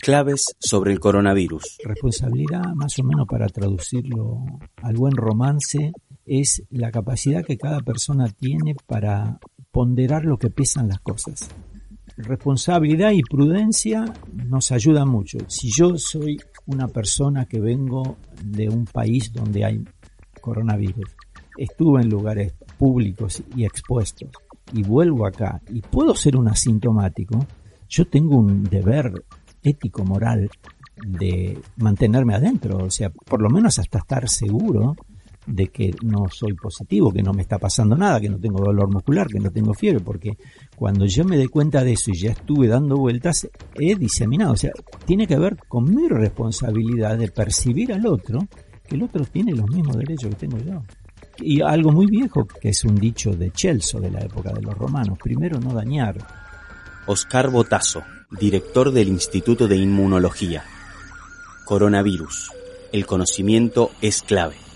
Claves sobre el coronavirus. Responsabilidad, más o menos para traducirlo al buen romance, es la capacidad que cada persona tiene para ponderar lo que pesan las cosas. Responsabilidad y prudencia nos ayudan mucho. Si yo soy una persona que vengo de un país donde hay coronavirus, estuve en lugares públicos y expuestos y vuelvo acá y puedo ser un asintomático, yo tengo un deber ético, moral, de mantenerme adentro, o sea, por lo menos hasta estar seguro de que no soy positivo, que no me está pasando nada, que no tengo dolor muscular, que no tengo fiebre, porque cuando yo me dé cuenta de eso y ya estuve dando vueltas, he diseminado, o sea, tiene que ver con mi responsabilidad de percibir al otro, que el otro tiene los mismos derechos que tengo yo. Y algo muy viejo, que es un dicho de Celso de la época de los romanos, primero no dañar. Oscar Botazo, director del Instituto de Inmunología. Coronavirus. El conocimiento es clave.